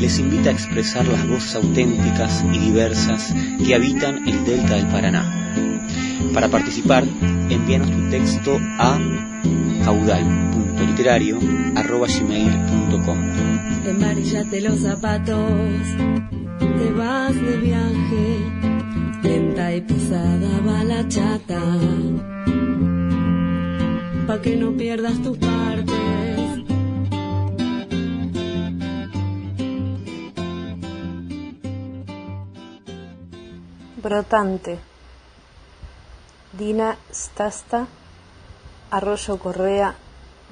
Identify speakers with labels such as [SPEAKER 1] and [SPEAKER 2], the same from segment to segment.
[SPEAKER 1] les invita a expresar las voces auténticas y diversas que habitan el delta del Paraná. Para participar, envíanos tu texto a caudal.literario.gmail.com
[SPEAKER 2] Embarillate los zapatos, te vas de viaje, lenta y pisada va la chata, pa' que no pierdas tus partes.
[SPEAKER 3] Brotante. Dina Stasta, Arroyo Correa,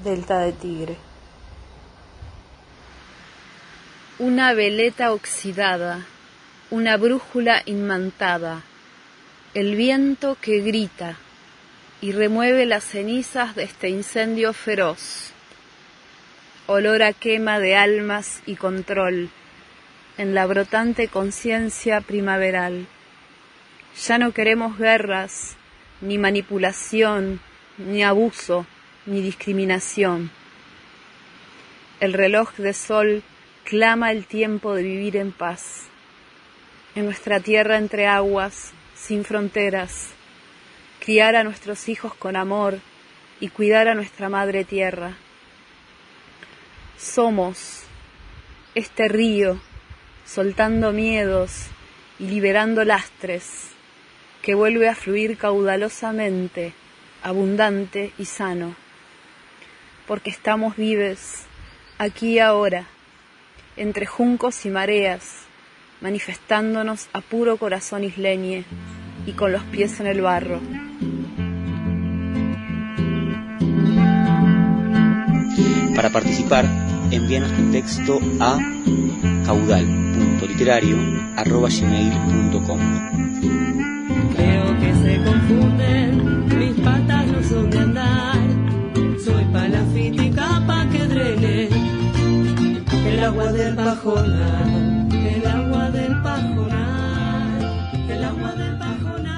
[SPEAKER 3] Delta de Tigre.
[SPEAKER 4] Una veleta oxidada, una brújula inmantada, el viento que grita y remueve las cenizas de este incendio feroz. Olor a quema de almas y control en la brotante conciencia primaveral. Ya no queremos guerras, ni manipulación, ni abuso, ni discriminación. El reloj de sol clama el tiempo de vivir en paz. En nuestra tierra entre aguas, sin fronteras, criar a nuestros hijos con amor y cuidar a nuestra madre tierra. Somos este río, soltando miedos y liberando lastres que vuelve a fluir caudalosamente, abundante y sano, porque estamos vives aquí y ahora, entre juncos y mareas, manifestándonos a puro corazón isleñe y con los pies en el barro.
[SPEAKER 1] Para participar, envíanos tu texto a caudal.literario.gmail.com
[SPEAKER 2] Creo que se confunden, mis patas no son de andar. Soy palafítica pa' que drene el agua del pajonal, el agua del pajonal, el agua del pajonal.